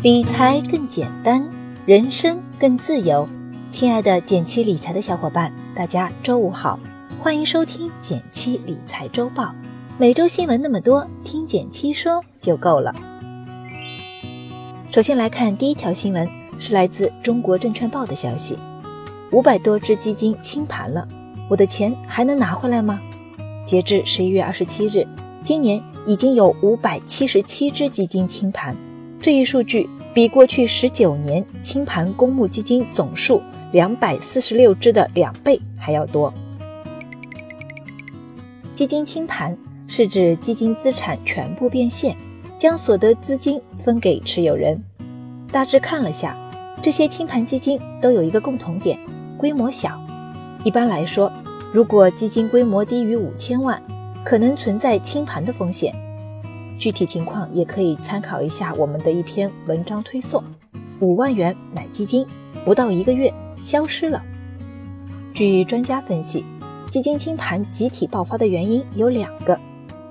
理财更简单，人生更自由。亲爱的减七理财的小伙伴，大家周五好，欢迎收听减七理财周报。每周新闻那么多，听减七说就够了。首先来看第一条新闻，是来自中国证券报的消息：五百多只基金清盘了，我的钱还能拿回来吗？截至十一月二十七日，今年已经有五百七十七只基金清盘。这一数据比过去十九年清盘公募基金总数两百四十六只的两倍还要多。基金清盘是指基金资产全部变现，将所得资金分给持有人。大致看了下，这些清盘基金都有一个共同点：规模小。一般来说，如果基金规模低于五千万，可能存在清盘的风险。具体情况也可以参考一下我们的一篇文章推送。五万元买基金，不到一个月消失了。据专家分析，基金清盘集体爆发的原因有两个：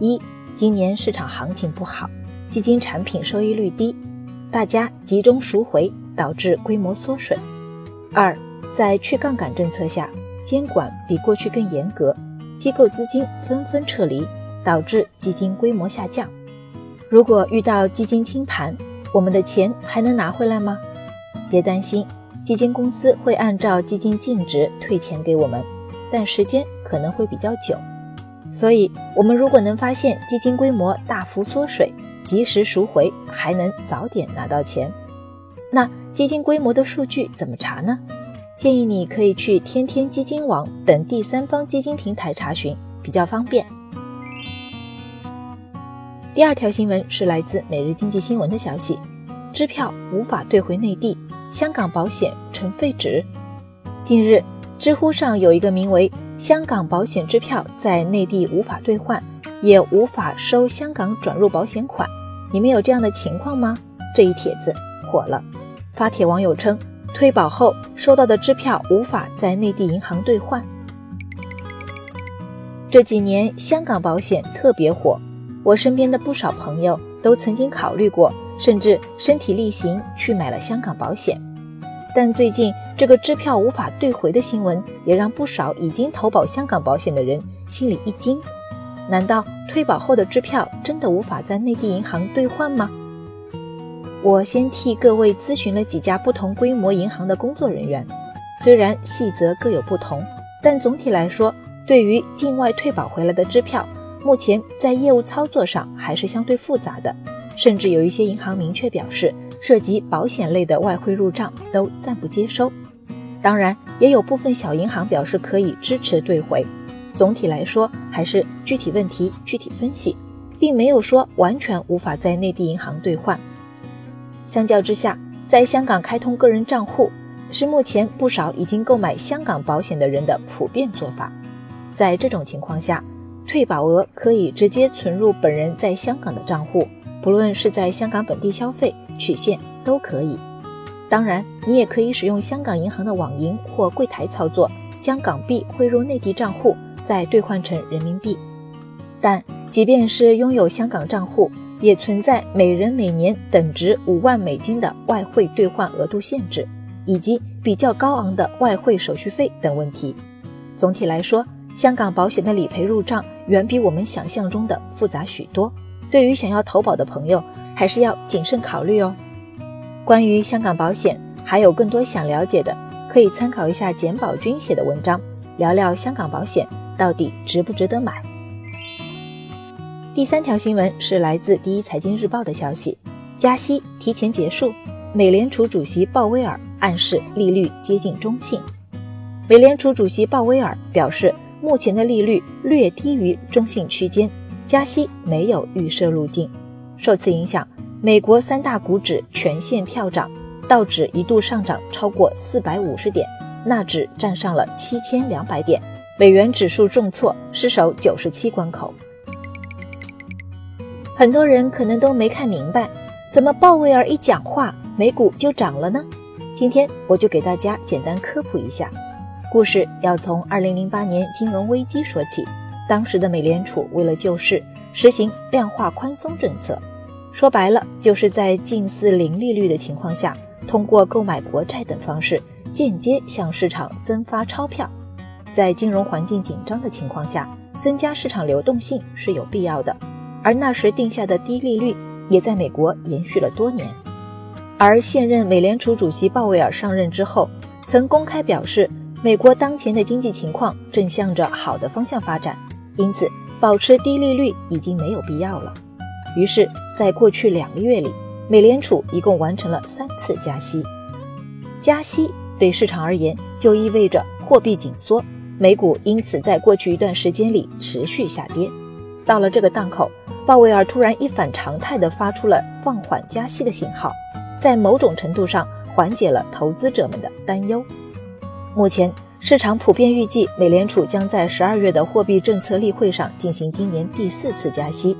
一，今年市场行情不好，基金产品收益率低，大家集中赎回，导致规模缩水；二，在去杠杆政策下，监管比过去更严格，机构资金纷纷撤离，导致基金规模下降。如果遇到基金清盘，我们的钱还能拿回来吗？别担心，基金公司会按照基金净值退钱给我们，但时间可能会比较久。所以，我们如果能发现基金规模大幅缩水，及时赎回，还能早点拿到钱。那基金规模的数据怎么查呢？建议你可以去天天基金网等第三方基金平台查询，比较方便。第二条新闻是来自《每日经济新闻》的消息：支票无法兑回内地，香港保险成废纸。近日，知乎上有一个名为“香港保险支票在内地无法兑换，也无法收香港转入保险款”，你们有这样的情况吗？这一帖子火了。发帖网友称，退保后收到的支票无法在内地银行兑换。这几年香港保险特别火。我身边的不少朋友都曾经考虑过，甚至身体力行去买了香港保险。但最近这个支票无法兑回的新闻，也让不少已经投保香港保险的人心里一惊。难道退保后的支票真的无法在内地银行兑换吗？我先替各位咨询了几家不同规模银行的工作人员，虽然细则各有不同，但总体来说，对于境外退保回来的支票。目前在业务操作上还是相对复杂的，甚至有一些银行明确表示，涉及保险类的外汇入账都暂不接收。当然，也有部分小银行表示可以支持兑回。总体来说，还是具体问题具体分析，并没有说完全无法在内地银行兑换。相较之下，在香港开通个人账户是目前不少已经购买香港保险的人的普遍做法。在这种情况下，退保额可以直接存入本人在香港的账户，不论是在香港本地消费、取现都可以。当然，你也可以使用香港银行的网银或柜台操作，将港币汇入内地账户，再兑换成人民币。但即便是拥有香港账户，也存在每人每年等值五万美金的外汇兑换额度限制，以及比较高昂的外汇手续费等问题。总体来说，香港保险的理赔入账远比我们想象中的复杂许多，对于想要投保的朋友，还是要谨慎考虑哦。关于香港保险，还有更多想了解的，可以参考一下简宝军写的文章，聊聊香港保险到底值不值得买。第三条新闻是来自第一财经日报的消息：加息提前结束，美联储主席鲍威尔暗示利率接近中性。美联储主席鲍威尔表示。目前的利率略低于中性区间，加息没有预设路径。受此影响，美国三大股指全线跳涨，道指一度上涨超过四百五十点，纳指站上了七千两百点，美元指数重挫，失守九十七关口。很多人可能都没看明白，怎么鲍威尔一讲话，美股就涨了呢？今天我就给大家简单科普一下。故事要从二零零八年金融危机说起。当时的美联储为了救市，实行量化宽松政策。说白了，就是在近似零利率的情况下，通过购买国债等方式，间接向市场增发钞票。在金融环境紧张的情况下，增加市场流动性是有必要的。而那时定下的低利率，也在美国延续了多年。而现任美联储主席鲍威尔上任之后，曾公开表示，美国当前的经济情况正向着好的方向发展，因此保持低利率已经没有必要了。于是，在过去两个月里，美联储一共完成了三次加息。加息对市场而言就意味着货币紧缩，美股因此在过去一段时间里持续下跌。到了这个档口，鲍威尔突然一反常态地发出了放缓加息的信号，在某种程度上缓解了投资者们的担忧。目前，市场普遍预计美联储将在十二月的货币政策例会上进行今年第四次加息。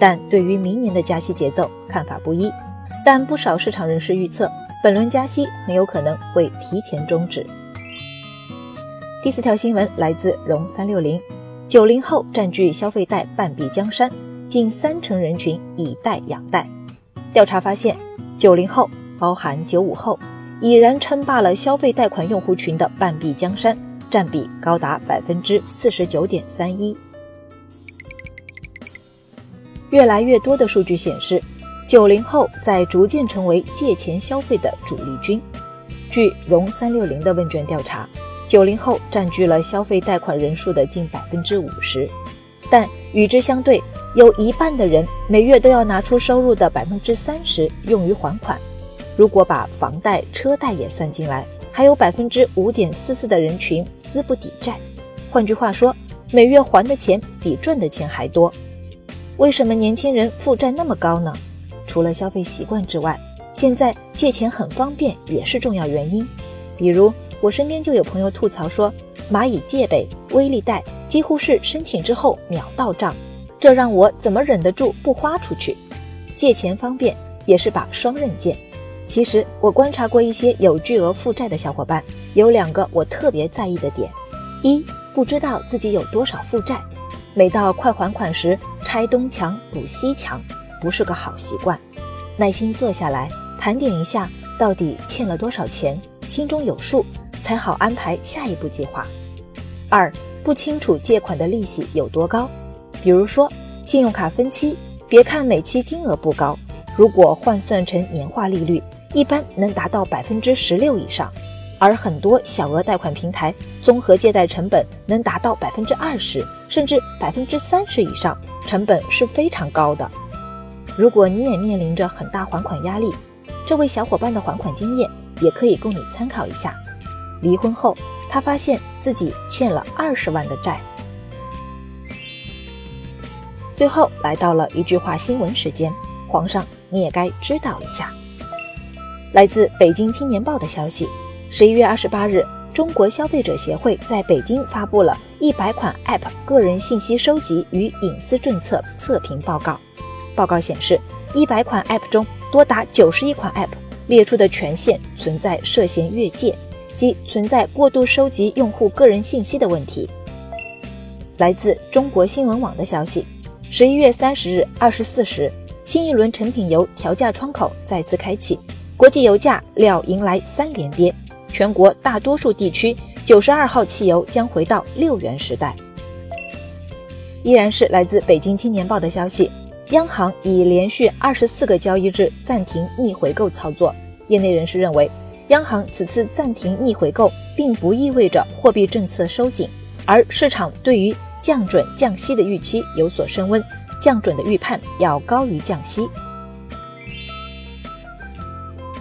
但对于明年的加息节奏看法不一，但不少市场人士预测，本轮加息很有可能会提前终止。第四条新闻来自融三六零，九零后占据消费贷半壁江山，近三成人群以贷养贷。调查发现，九零后包含九五后，已然称霸了消费贷款用户群的半壁江山，占比高达百分之四十九点三一。越来越多的数据显示，九零后在逐渐成为借钱消费的主力军。据融三六零的问卷调查，九零后占据了消费贷款人数的近百分之五十，但与之相对，有一半的人每月都要拿出收入的百分之三十用于还款。如果把房贷、车贷也算进来，还有百分之五点四四的人群资不抵债。换句话说，每月还的钱比赚的钱还多。为什么年轻人负债那么高呢？除了消费习惯之外，现在借钱很方便也是重要原因。比如我身边就有朋友吐槽说，蚂蚁借呗、微粒贷几乎是申请之后秒到账，这让我怎么忍得住不花出去？借钱方便也是把双刃剑。其实我观察过一些有巨额负债的小伙伴，有两个我特别在意的点：一，不知道自己有多少负债。每到快还款时，拆东墙补西墙，不是个好习惯。耐心坐下来盘点一下，到底欠了多少钱，心中有数，才好安排下一步计划。二，不清楚借款的利息有多高，比如说信用卡分期，别看每期金额不高，如果换算成年化利率，一般能达到百分之十六以上。而很多小额贷款平台综合借贷成本能达到百分之二十，甚至百分之三十以上，成本是非常高的。如果你也面临着很大还款压力，这位小伙伴的还款经验也可以供你参考一下。离婚后，他发现自己欠了二十万的债。最后来到了一句话新闻时间，皇上你也该知道一下。来自北京青年报的消息。十一月二十八日，中国消费者协会在北京发布了一百款 App 个人信息收集与隐私政策测评报告。报告显示，一百款 App 中，多达九十一款 App 列出的权限存在涉嫌越界，即存在过度收集用户个人信息的问题。来自中国新闻网的消息，十一月三十日二十四时，新一轮成品油调价窗口再次开启，国际油价料迎来三连跌。全国大多数地区，九十二号汽油将回到六元时代。依然是来自北京青年报的消息，央行已连续二十四个交易日暂停逆回购操作。业内人士认为，央行此次暂停逆回购，并不意味着货币政策收紧，而市场对于降准降息的预期有所升温，降准的预判要高于降息。